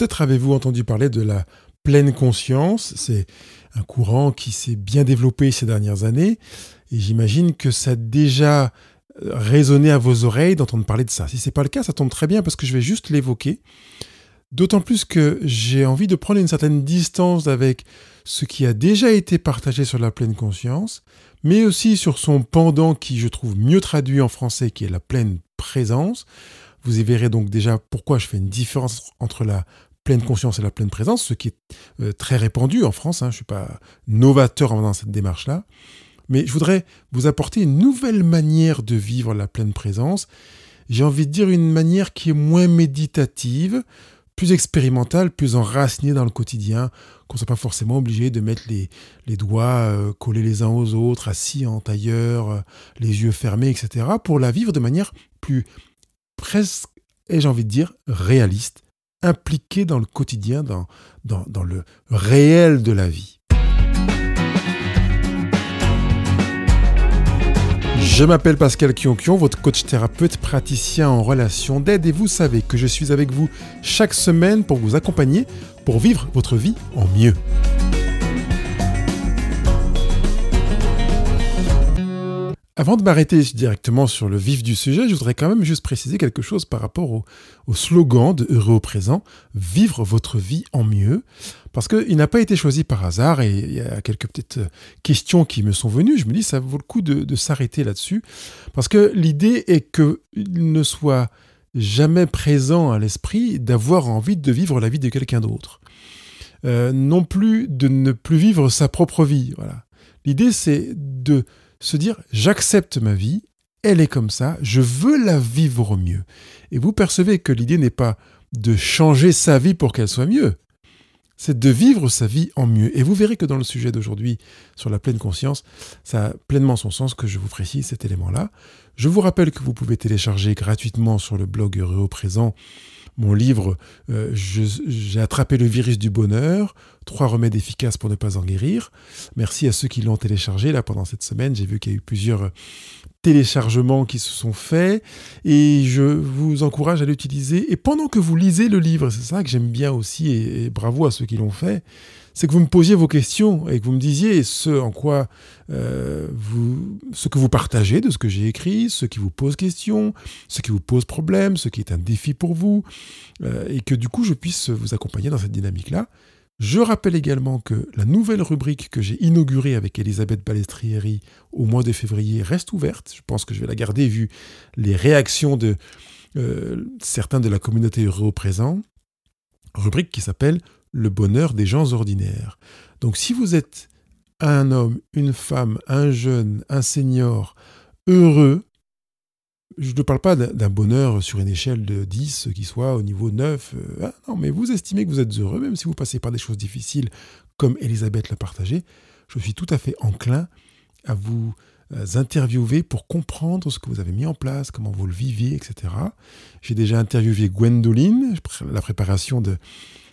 Peut-être avez-vous entendu parler de la pleine conscience. C'est un courant qui s'est bien développé ces dernières années. Et j'imagine que ça a déjà résonné à vos oreilles d'entendre parler de ça. Si ce n'est pas le cas, ça tombe très bien parce que je vais juste l'évoquer. D'autant plus que j'ai envie de prendre une certaine distance avec ce qui a déjà été partagé sur la pleine conscience, mais aussi sur son pendant qui je trouve mieux traduit en français, qui est la pleine présence. Vous y verrez donc déjà pourquoi je fais une différence entre la pleine conscience et la pleine présence, ce qui est euh, très répandu en France. Hein. je ne suis pas novateur dans cette démarche-là. Mais je voudrais vous apporter une nouvelle manière de vivre la pleine présence. J'ai envie de dire une manière qui est moins méditative, plus expérimentale, plus enracinée dans le quotidien, qu'on ne soit pas forcément obligé de mettre les, doigts euh, collés les uns aux autres, assis en tailleur, euh, les yeux fermés, etc., pour la vivre de manière plus presque, et j'ai envie de dire, réaliste, impliquée dans le quotidien, dans, dans, dans le réel de la vie. Je m'appelle Pascal Kionkion, votre coach thérapeute praticien en relation d'aide et vous savez que je suis avec vous chaque semaine pour vous accompagner pour vivre votre vie en mieux. Avant de m'arrêter directement sur le vif du sujet, je voudrais quand même juste préciser quelque chose par rapport au, slogan de Heureux au présent, Vivre votre vie en mieux, parce qu'il n'a pas été choisi par hasard et il y a quelques petites euh, questions qui me sont venues. Je me dis, ça vaut le coup de, s'arrêter là-dessus, parce que l'idée est qu'il ne soit jamais présent à l'esprit d'avoir envie de vivre la vie de quelqu'un d'autre. Euh, non plus de ne plus vivre sa propre vie. Voilà. L'idée, c'est de se dire j'accepte ma vie, elle est comme ça, je veux la vivre au mieux. Et vous percevez que l'idée n'est pas de changer sa vie pour qu'elle soit mieux, c'est de vivre sa vie en mieux. Et vous verrez que dans le sujet d'aujourd'hui sur la pleine conscience, ça a pleinement son sens que je vous précise cet élément-là. Je vous rappelle que vous pouvez télécharger gratuitement sur le blog Heureux présent mon livre euh, J'ai attrapé le virus du bonheur, trois remèdes efficaces pour ne pas en guérir. Merci à ceux qui l'ont téléchargé là pendant cette semaine. J'ai vu qu'il y a eu plusieurs téléchargements qui se sont faits et je vous encourage à l'utiliser. Et pendant que vous lisez le livre, c'est ça que j'aime bien aussi et bravo à ceux qui l'ont fait, c'est que vous me posiez vos questions et que vous me disiez ce en quoi euh, vous, que vous partagez de ce que j'ai écrit, ce qui vous pose question, ce qui vous pose problème, ce qui est un défi pour vous, euh, et que du coup je puisse vous accompagner dans cette dynamique-là. Je rappelle également que la nouvelle rubrique que j'ai inaugurée avec Elisabeth Balestrieri au mois de février reste ouverte. Je pense que je vais la garder vu les réactions de euh, certains de la communauté euro présent. Rubrique qui s'appelle le bonheur des gens ordinaires. Donc si vous êtes un homme, une femme, un jeune, un senior, heureux, je ne parle pas d'un bonheur sur une échelle de 10 qui soit au niveau 9. Euh, ah non, mais vous estimez que vous êtes heureux, même si vous passez par des choses difficiles, comme Elisabeth l'a partagé, je suis tout à fait enclin à vous euh, interviewer pour comprendre ce que vous avez mis en place, comment vous le viviez, etc. J'ai déjà interviewé Gwendoline, la préparation de,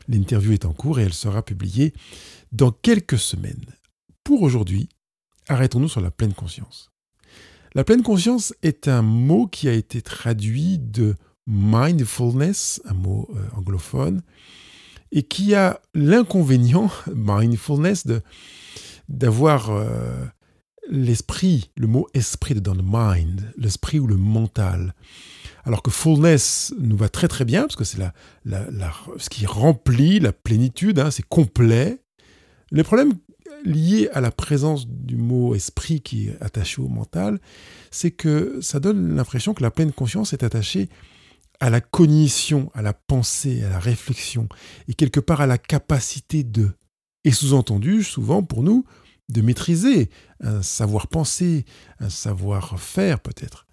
L'interview est en cours et elle sera publiée dans quelques semaines. Pour aujourd'hui, arrêtons-nous sur la pleine conscience. La pleine conscience est un mot qui a été traduit de mindfulness, un mot euh, anglophone, et qui a l'inconvénient, mindfulness, d'avoir euh, l'esprit, le mot esprit dans le mind, l'esprit ou le mental. Alors que fullness nous va très très bien, parce que c'est la, ce qui remplit la plénitude, hein, c'est complet. Les problèmes liés à la présence du mot esprit qui est attaché au mental, c'est que ça donne l'impression que la pleine conscience est attachée à la cognition, à la pensée, à la réflexion, et quelque part à la capacité de. Et sous-entendu, souvent pour nous, de maîtriser un savoir-penser, un savoir-faire peut-être.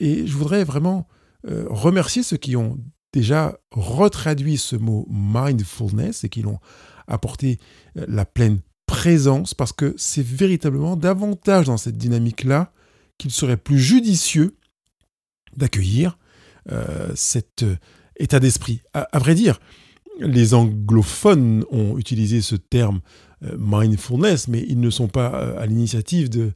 Et je voudrais vraiment euh, remercier ceux qui ont déjà retraduit ce mot mindfulness et qui l'ont apporté euh, la pleine présence parce que c'est véritablement davantage dans cette dynamique-là qu'il serait plus judicieux d'accueillir euh, cet état d'esprit. À, vrai dire, les anglophones ont utilisé ce terme mindfulness, mais ils ne sont pas à l'initiative de,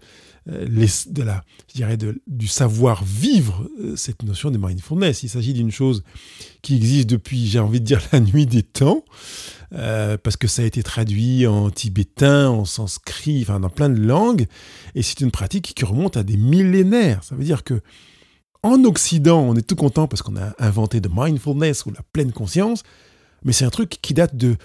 de la, je dirais du savoir vivre cette notion de mindfulness. Il s'agit d'une chose qui existe depuis, j'ai envie de dire, la nuit des temps, parce que ça a été traduit en tibétain, en sanskrit, enfin dans plein de langues, et c'est une pratique qui remonte à des millénaires. Ça veut dire que en Occident, on est tout content parce qu'on a inventé de mindfulness ou la pleine conscience, mais c'est un truc qui date de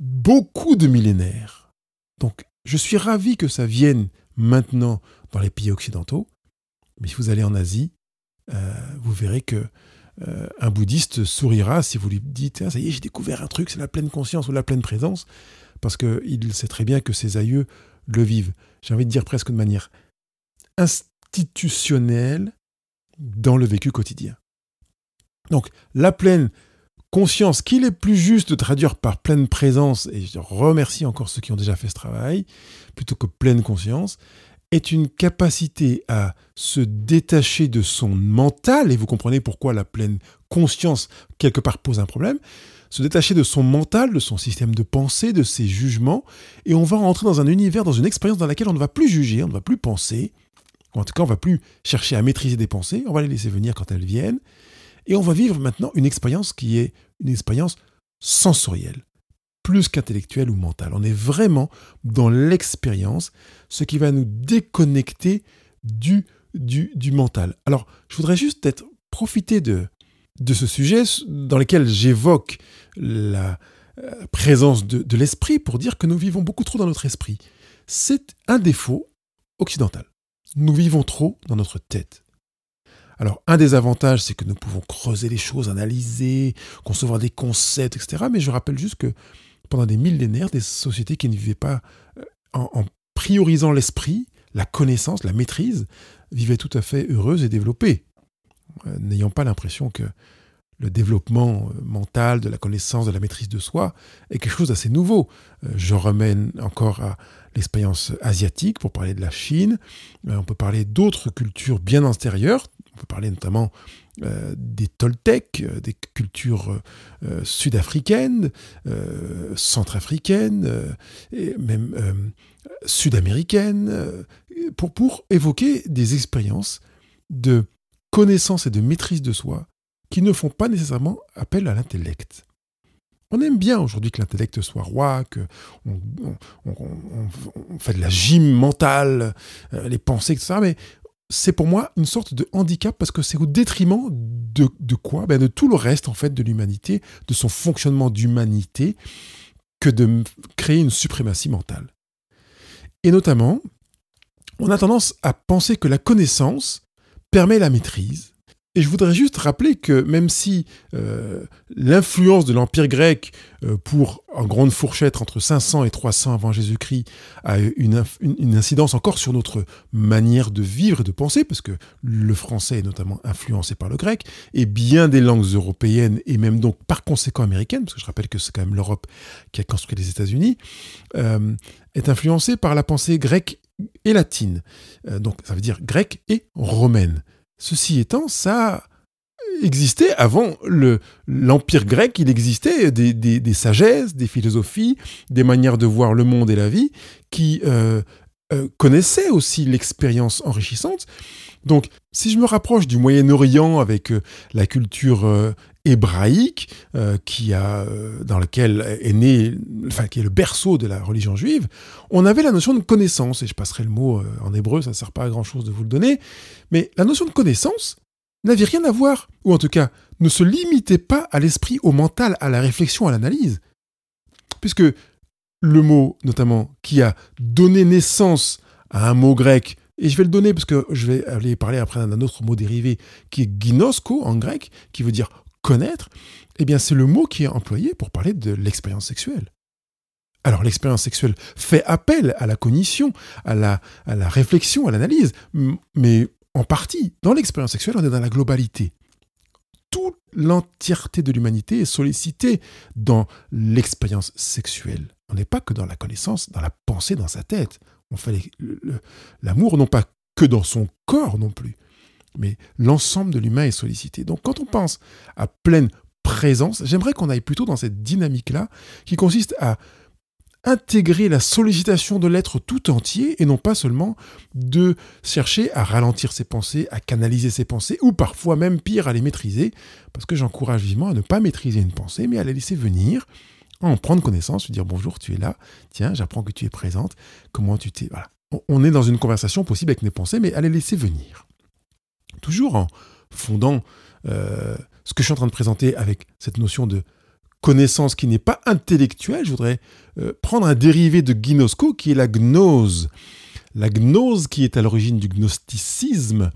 beaucoup de millénaires. Donc, je suis ravi que ça vienne maintenant les pays occidentaux, mais si vous allez en Asie, euh, vous verrez que euh, un bouddhiste sourira si vous lui dites ah, ça y est, j'ai découvert un truc, c'est la pleine conscience ou la pleine présence, parce qu'il sait très bien que ses aïeux le vivent. J'ai envie de dire presque de manière institutionnelle, dans le vécu quotidien. Donc, la pleine conscience, qu'il est plus juste de traduire par pleine présence, et je remercie encore ceux qui ont déjà fait ce travail, plutôt que pleine conscience, est une capacité à se détacher de son mental, et vous comprenez pourquoi la pleine conscience, quelque part, pose un problème, se détacher de son mental, de son système de pensée, de ses jugements, et on va rentrer dans un univers, dans une expérience dans laquelle on ne va plus juger, on ne va plus penser, en tout cas, on va plus chercher à maîtriser des pensées, on va les laisser venir quand elles viennent. Et on va vivre maintenant une expérience qui est une expérience sensorielle, plus qu'intellectuelle ou mentale. On est vraiment dans l'expérience, ce qui va nous déconnecter du, du, mental. Alors, je voudrais juste être, profiter de, de ce sujet dans lequel j'évoque la euh, présence de, de l'esprit pour dire que nous vivons beaucoup trop dans notre esprit. C'est un défaut occidental nous vivons trop dans notre tête. Alors, un des avantages, c'est que nous pouvons creuser les choses, analyser, concevoir des concepts, etc. Mais je rappelle juste que pendant des millénaires, des sociétés qui ne vivaient pas euh, en, priorisant l'esprit, la connaissance, la maîtrise, vivaient tout à fait heureuses et développées, euh, n'ayant pas l'impression que le développement euh, mental, de la connaissance, de la maîtrise de soi est quelque chose d'assez nouveau. Je remène encore à l'expérience asiatique, pour parler de la Chine. On peut parler d'autres cultures bien antérieures. On peut parler notamment euh, des Toltecs, euh, des cultures sud-africaines, centrafricaines, et même sud-américaines, pour, pour évoquer des expériences de connaissance et de maîtrise de soi qui ne font pas nécessairement appel à l'intellect. On aime bien aujourd'hui que l'intellect soit roi, que on, fait de la gym mentale, euh, les pensées, etc. Mais c'est pour moi une sorte de handicap parce que c'est au détriment de, quoi? Ben De tout le reste en fait de l'humanité, de son fonctionnement d'humanité, que de créer une suprématie mentale. Et notamment, on a tendance à penser que la connaissance permet la maîtrise, et je voudrais juste rappeler que même si euh, l'influence de l'Empire grec euh, pour en grande fourchette entre 500 et 300 avant Jésus-Christ a une, une, incidence encore sur notre manière de vivre et de penser, parce que le français est notamment influencé par le grec, et bien des langues européennes, et même donc par conséquent américaines, parce que je rappelle que c'est quand même l'Europe qui a construit les États-Unis, euh, est influencé par la pensée grecque et latine. donc ça veut dire grecque et romaine. Ceci étant, ça existait avant l'Empire grec, il existait des, sagesses, des philosophies, des manières de voir le monde et la vie qui euh, euh, connaissaient aussi l'expérience enrichissante. Donc, si je me rapproche du Moyen-Orient avec euh, la culture hébraïque, qui a, dans laquelle est né, enfin, qui est le berceau de la religion juive, on avait la notion de connaissance, et je passerai le mot en hébreu, ça ne sert pas à grand chose de vous le donner, mais la notion de connaissance n'avait rien à voir, ou en tout cas ne se limitait pas à l'esprit, au mental, à la réflexion, à l'analyse. Puisque le mot, notamment, qui a donné naissance à un mot grec, et je vais le donner parce que je vais aller parler après d'un autre mot dérivé qui est ginosko en grec, qui veut dire connaître, eh bien c'est le mot qui est employé pour parler de l'expérience sexuelle. Alors l'expérience sexuelle fait appel à la cognition, à la, à la réflexion, à l'analyse, mais en partie, dans l'expérience sexuelle, on est dans la globalité. Toute l'entièreté de l'humanité est sollicitée dans l'expérience sexuelle. On n'est pas que dans la connaissance, dans la pensée, dans sa tête. On l'amour non pas que dans son corps non plus, mais l'ensemble de l'humain est sollicité. Donc quand on pense à pleine présence. J'aimerais qu'on aille plutôt dans cette dynamique-là, qui consiste à intégrer la sollicitation de l'être tout entier et non pas seulement de chercher à ralentir ses pensées, à canaliser ses pensées ou parfois même pire à les maîtriser parce que j'encourage vivement à ne pas maîtriser une pensée mais à la laisser venir, en prendre connaissance, lui dire bonjour, tu es là, tiens, j'apprends que tu es présente, comment tu t'es voilà. On est dans une conversation possible avec mes pensées mais à les laisser venir. Toujours en fondant euh, ce que je suis en train de présenter avec cette notion de connaissance qui n'est pas intellectuelle, je voudrais euh, prendre un dérivé de gnosco qui est la gnose. La gnose qui est à l'origine du gnosticisme,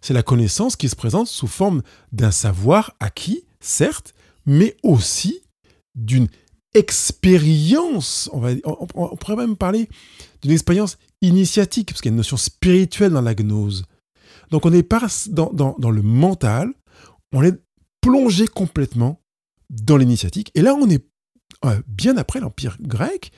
c'est la connaissance qui se présente sous forme d'un savoir acquis, certes, mais aussi d'une expérience, on, pourrait même parler d'une expérience initiatique, parce qu'il y a une notion spirituelle dans la gnose. Donc on est pas dans, le mental, on est plongé complètement dans l'initiatique. Et là, on est euh, bien après l'Empire grec,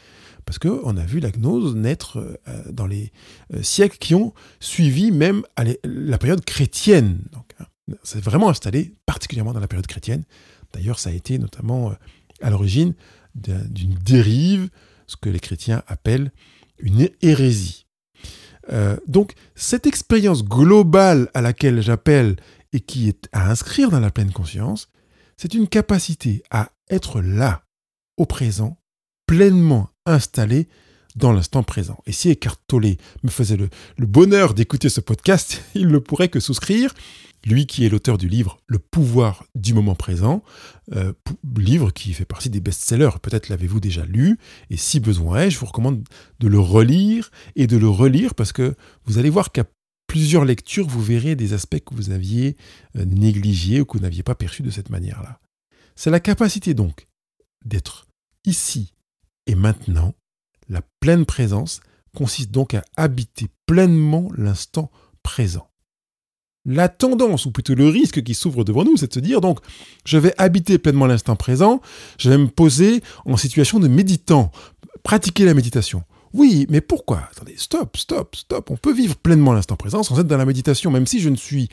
parce qu'on a vu la gnose naître euh, dans les euh, siècles qui ont suivi même la période chrétienne. Donc, hein, c'est vraiment installé particulièrement dans la période chrétienne. D'ailleurs, ça a été notamment à l'origine d'une dérive, ce que les chrétiens appellent une hérésie. donc, cette expérience globale à laquelle j'appelle et qui est à inscrire dans la pleine conscience, c'est une capacité à être là, au présent, pleinement installé dans l'instant présent. Et si Eckhart Tolle me faisait le, bonheur d'écouter ce podcast, il ne pourrait que souscrire. Lui qui est l'auteur du livre Le pouvoir du moment présent, euh, livre qui fait partie des best-sellers, peut-être l'avez-vous déjà lu, et si besoin est, je vous recommande de le relire et de le relire parce que vous allez voir qu'à plusieurs lectures, vous verrez des aspects que vous aviez euh, négligés ou que vous n'aviez pas perçus de cette manière-là. C'est la capacité donc d'être ici et maintenant. La pleine présence consiste donc à habiter pleinement l'instant présent. La tendance, ou plutôt le risque qui s'ouvre devant nous, c'est de se dire donc, je vais habiter pleinement l'instant présent, je vais me poser en situation de méditant, pratiquer la méditation. Oui, mais pourquoi? Attendez, stop, stop, stop. On peut vivre pleinement l'instant présent sans être dans la méditation, même si je ne suis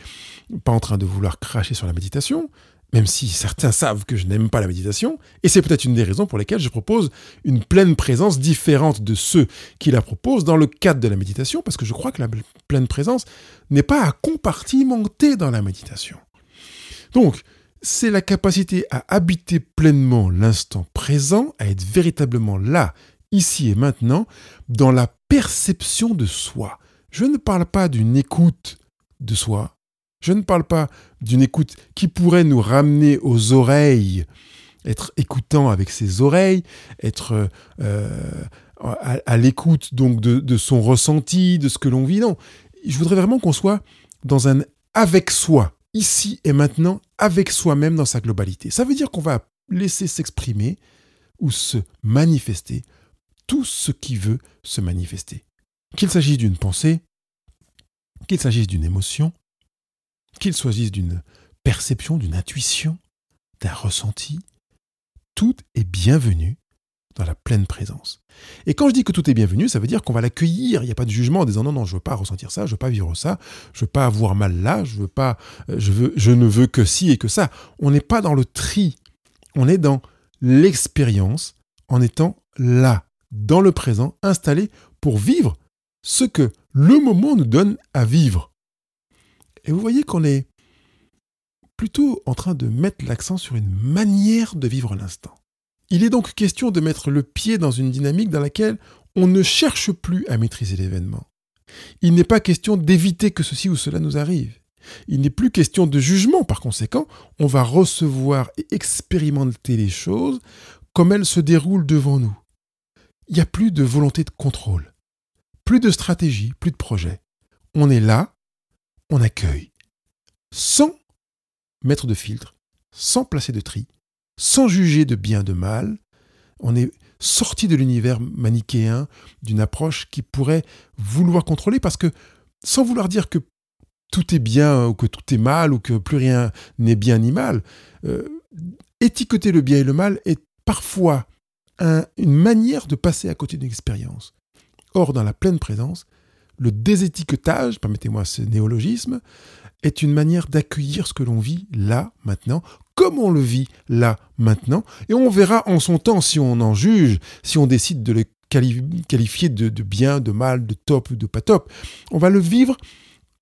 pas en train de vouloir cracher sur la méditation, même si certains savent que je n'aime pas la méditation, et c'est peut-être une des raisons pour lesquelles je propose une pleine présence différente de ceux qui la proposent dans le cadre de la méditation, parce que je crois que la pleine présence n'est pas à compartimenter dans la méditation. Donc, c'est la capacité à habiter pleinement l'instant présent, à être véritablement là ici et maintenant, dans la perception de soi. Je ne parle pas d'une écoute de soi. Je ne parle pas d'une écoute qui pourrait nous ramener aux oreilles, être écoutant avec ses oreilles, être euh, à, l'écoute donc de, de, son ressenti, de ce que l'on vit. Non, je voudrais vraiment qu'on soit dans un avec soi, ici et maintenant, avec soi-même dans sa globalité. Ça veut dire qu'on va laisser s'exprimer ou se manifester tout ce qui veut se manifester. Qu'il s'agisse d'une pensée, qu'il s'agisse d'une émotion, qu'il s'agisse d'une perception, d'une intuition, d'un ressenti, tout est bienvenu dans la pleine présence. Et quand je dis que tout est bienvenu, ça veut dire qu'on va l'accueillir. Il n'y a pas de jugement en disant non, non, je ne veux pas ressentir ça, je ne veux pas vivre ça, je ne veux pas avoir mal là, je, veux pas, euh, veux, je ne veux que ci et que ça. On n'est pas dans le tri, on est dans l'expérience en étant là, dans le présent, installé pour vivre ce que le moment nous donne à vivre. Et vous voyez qu'on est plutôt en train de mettre l'accent sur une manière de vivre l'instant. Il est donc question de mettre le pied dans une dynamique dans laquelle on ne cherche plus à maîtriser l'événement. Il n'est pas question d'éviter que ceci ou cela nous arrive. Il n'est plus question de jugement, par conséquent, on va recevoir et expérimenter les choses comme elles se déroulent devant nous il n'y a plus de volonté de contrôle, plus de stratégie, plus de projet. On est là, on accueille, sans mettre de filtre, sans placer de tri, sans juger de bien, de mal. On est sorti de l'univers manichéen, d'une approche qui pourrait vouloir contrôler, parce que sans vouloir dire que tout est bien ou que tout est mal ou que plus rien n'est bien ni mal, euh, étiqueter le bien et le mal est parfois une manière de passer à côté d'une expérience. Or, dans la pleine présence, le désétiquetage, permettez-moi ce néologisme, est une manière d'accueillir ce que l'on vit là, maintenant, comme on le vit là, maintenant, et on verra en son temps si on en juge, si on décide de le qualifier de, bien, de mal, de top ou de pas top. On va le vivre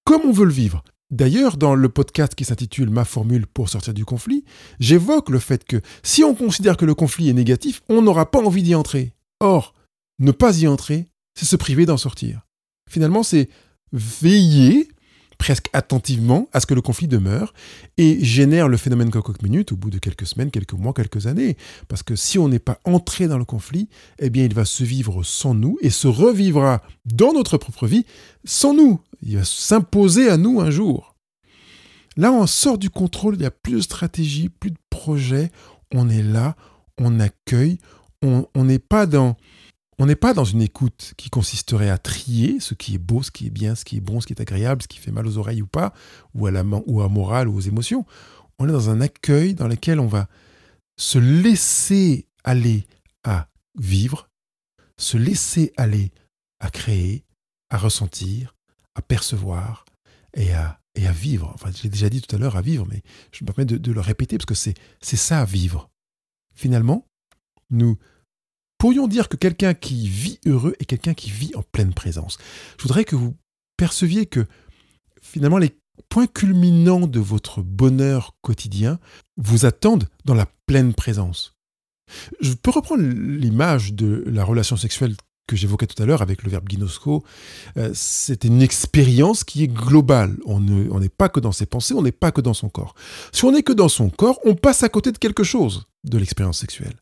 comme on veut le vivre. D'ailleurs, dans le podcast qui s'intitule Ma formule pour sortir du conflit, j'évoque le fait que si on considère que le conflit est négatif, on n'aura pas envie d'y entrer. Or, ne pas y entrer, c'est se priver d'en sortir. Finalement, c'est veiller presque attentivement à ce que le conflit demeure et génère le phénomène coq minute au bout de quelques semaines, quelques mois, quelques années. Parce que si on n'est pas entré dans le conflit, eh bien il va se vivre sans nous et se revivra dans notre propre vie sans nous. Il va s'imposer à nous un jour. Là, on sort du contrôle, il n'y a plus de stratégie, plus de projet, on est là, on accueille, on n'est pas dans on n'est pas dans une écoute qui consisterait à trier ce qui est beau, ce qui est bien, ce qui est bon, ce qui est agréable, ce qui fait mal aux oreilles ou pas, ou à la ou à morale ou aux émotions. On est dans un accueil dans lequel on va se laisser aller à vivre, se laisser aller à créer, à ressentir, à percevoir et à, à vivre. Enfin, je l'ai déjà dit tout à l'heure, à vivre, mais je me permets de, le répéter parce que c'est ça, vivre. Finalement, nous pourrions dire que quelqu'un qui vit heureux est quelqu'un qui vit en pleine présence. Je voudrais que vous perceviez que finalement les points culminants de votre bonheur quotidien vous attendent dans la pleine présence. Je peux reprendre l'image de la relation sexuelle que j'évoquais tout à l'heure avec le verbe ginosco. Euh, c'est une expérience qui est globale. On n'est pas que dans ses pensées, on n'est pas que dans son corps. Si on n'est que dans son corps, on passe à côté de quelque chose de l'expérience sexuelle.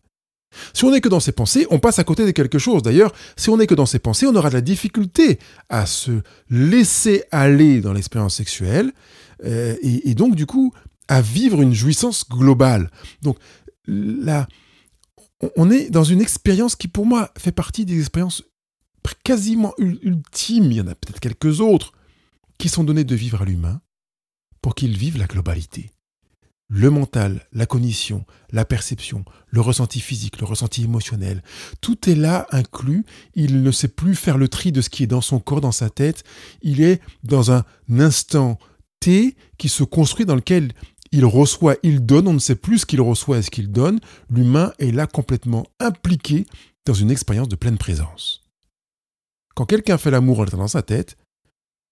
Si on n'est que dans ses pensées, on passe à côté de quelque chose. D'ailleurs, si on n'est que dans ses pensées, on aura de la difficulté à se laisser aller dans l'expérience sexuelle euh, et, donc, du coup, à vivre une jouissance globale. Donc, là, on est dans une expérience qui, pour moi, fait partie des expériences quasiment ultimes. Il y en a peut-être quelques autres qui sont données de vivre à l'humain pour qu'il vive la globalité le mental, la cognition, la perception, le ressenti physique, le ressenti émotionnel, tout est là inclus. Il ne sait plus faire le tri de ce qui est dans son corps, dans sa tête. Il est dans un instant T qui se construit dans lequel il reçoit, il donne, on ne sait plus ce qu'il reçoit et ce qu'il donne. L'humain est là complètement impliqué dans une expérience de pleine présence. Quand quelqu'un fait l'amour en étant dans sa tête,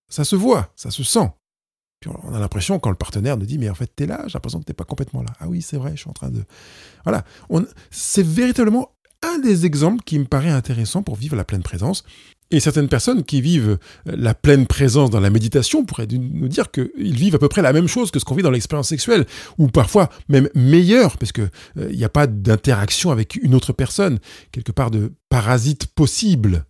ça se voit, ça se sent on a l'impression, quand le partenaire nous dit, mais en fait, t'es là, j'ai l'impression que t'es pas complètement là. Ah oui, c'est vrai, je suis en train de. Voilà. C'est véritablement un des exemples qui me paraît intéressant pour vivre la pleine présence. Et certaines personnes qui vivent la pleine présence dans la méditation pourraient nous dire qu'ils vivent à peu près la même chose que ce qu'on vit dans l'expérience sexuelle, ou parfois même meilleur, parce qu'il euh, n'y a pas d'interaction avec une autre personne, quelque part de parasite possible.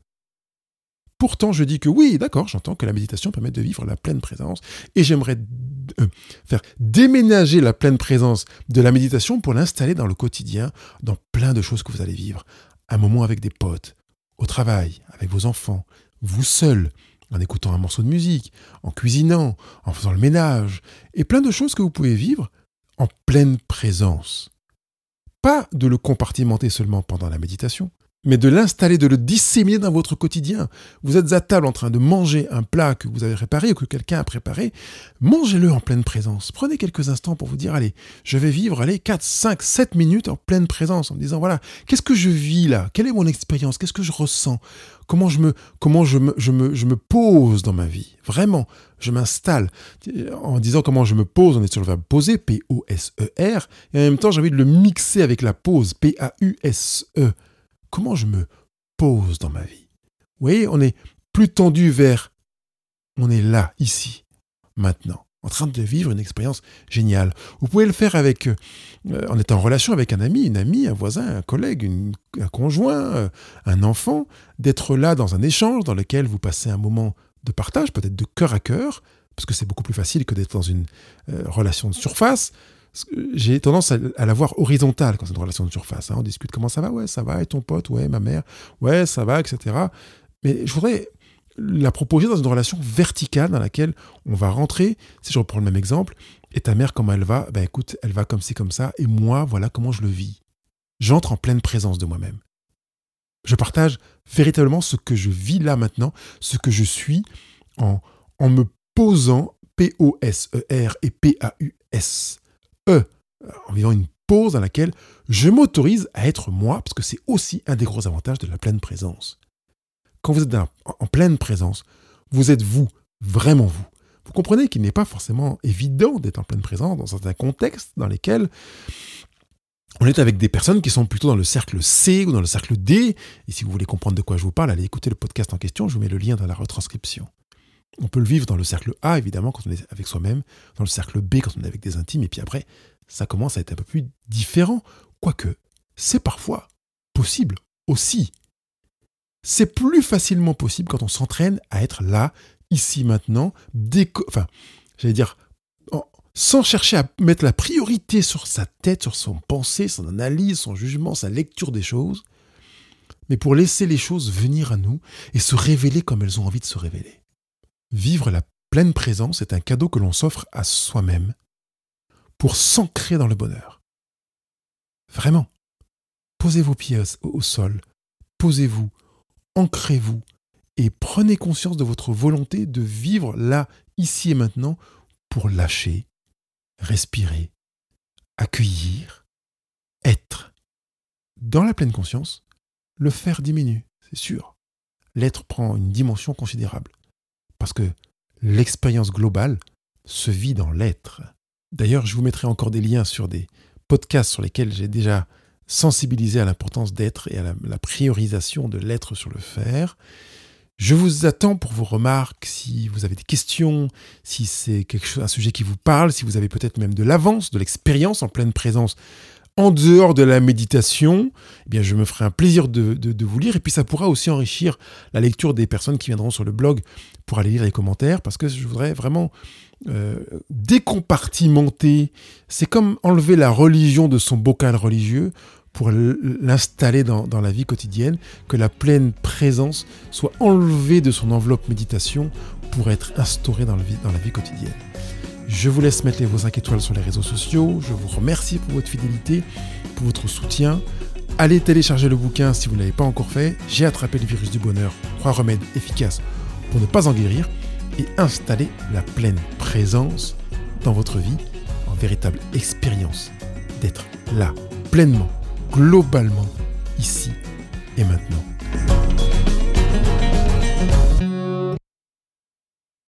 Pourtant, je dis que oui, d'accord, j'entends que la méditation permet de vivre la pleine présence et j'aimerais euh, faire déménager la pleine présence de la méditation pour l'installer dans le quotidien, dans plein de choses que vous allez vivre. Un moment avec des potes, au travail, avec vos enfants, vous seul, en écoutant un morceau de musique, en cuisinant, en faisant le ménage, et plein de choses que vous pouvez vivre en pleine présence. Pas de le compartimenter seulement pendant la méditation, mais de l'installer, de le disséminer dans votre quotidien. Vous êtes à table en train de manger un plat que vous avez préparé ou que quelqu'un a préparé, mangez-le en pleine présence. Prenez quelques instants pour vous dire, allez, je vais vivre, allez, 4, 5, 7 minutes en pleine présence, en me disant, voilà, qu'est-ce que je vis là? Quelle est mon expérience? Qu'est-ce que je ressens? Comment je me, comment je me, je me, je me pose dans ma vie? Vraiment, je m'installe. En disant comment je me pose, on est sur le verbe poser, P-O-S-E-R, et en même temps, j'ai envie de le mixer avec la pause, P-A-U-S-E comment je me pose dans ma vie. Vous voyez, on est plus tendu vers, on est là, ici, maintenant, en train de vivre une expérience géniale. Vous pouvez le faire avec, euh, en étant en relation avec un ami, une amie, un voisin, un collègue, un conjoint, euh, un enfant, d'être là dans un échange dans lequel vous passez un moment de partage, peut-être de cœur à cœur, parce que c'est beaucoup plus facile que d'être dans une euh, relation de surface j'ai tendance à, la voir horizontale quand c'est une relation de surface. Hein. On discute comment ça va, ouais, ça va, et ton pote, ouais, ma mère, ouais, ça va, etc. Mais je voudrais la proposer dans une relation verticale dans laquelle on va rentrer, si je reprends le même exemple, et ta mère, comment elle va? Ben écoute, elle va comme ci, comme ça, et moi, voilà comment je le vis. J'entre en pleine présence de moi-même. Je partage véritablement ce que je vis là maintenant, ce que je suis, en, en me posant P-O-S-E-R et P-A-U-S. E en vivant une pause dans laquelle je m'autorise à être moi, parce que c'est aussi un des gros avantages de la pleine présence. Quand vous êtes en pleine présence, vous êtes vous, vraiment vous. Vous comprenez qu'il n'est pas forcément évident d'être en pleine présence dans certains contextes dans lesquels on est avec des personnes qui sont plutôt dans le cercle C ou dans le cercle D. Et si vous voulez comprendre de quoi je vous parle, allez écouter le podcast en question, je vous mets le lien dans la retranscription. On peut le vivre dans le cercle A, évidemment, quand on est avec soi-même, dans le cercle B, quand on est avec des intimes, et puis après, ça commence à être un peu plus différent. Quoique, c'est parfois possible aussi. C'est plus facilement possible quand on s'entraîne à être là, ici, maintenant, enfin, j'allais dire, sans chercher à mettre la priorité sur sa tête, sur son pensée, son analyse, son jugement, sa lecture des choses, mais pour laisser les choses venir à nous et se révéler comme elles ont envie de se révéler. Vivre la pleine présence est un cadeau que l'on s'offre à soi-même pour s'ancrer dans le bonheur. Vraiment. Posez vos pieds au, sol, posez-vous, ancrez-vous et prenez conscience de votre volonté de vivre là, ici et maintenant, pour lâcher, respirer, accueillir, être. Dans la pleine conscience, le faire diminue, c'est sûr. L'être prend une dimension considérable. Parce que l'expérience globale se vit dans l'être. D'ailleurs, je vous mettrai encore des liens sur des podcasts sur lesquels j'ai déjà sensibilisé à l'importance d'être et à la, priorisation de l'être sur le faire. Je vous attends pour vos remarques, si vous avez des questions, si c'est quelque chose, un sujet qui vous parle, si vous avez peut-être même de l'avance, de l'expérience en pleine présence en dehors de la méditation, eh bien, je me ferai un plaisir de, vous lire. Et puis, ça pourra aussi enrichir la lecture des personnes qui viendront sur le blog pour aller lire les commentaires, parce que je voudrais vraiment euh, décompartimenter. C'est comme enlever la religion de son bocal religieux pour l'installer dans, la vie quotidienne, que la pleine présence soit enlevée de son enveloppe méditation pour être instaurée dans, dans la vie quotidienne. Je vous laisse mettre vos 5 étoiles sur les réseaux sociaux. Je vous remercie pour votre fidélité, pour votre soutien. Allez télécharger le bouquin si vous ne l'avez pas encore fait. J'ai attrapé le virus du bonheur. Trois remèdes efficaces pour ne pas en guérir et installer la pleine présence dans votre vie en véritable expérience d'être là, pleinement, globalement, ici et maintenant.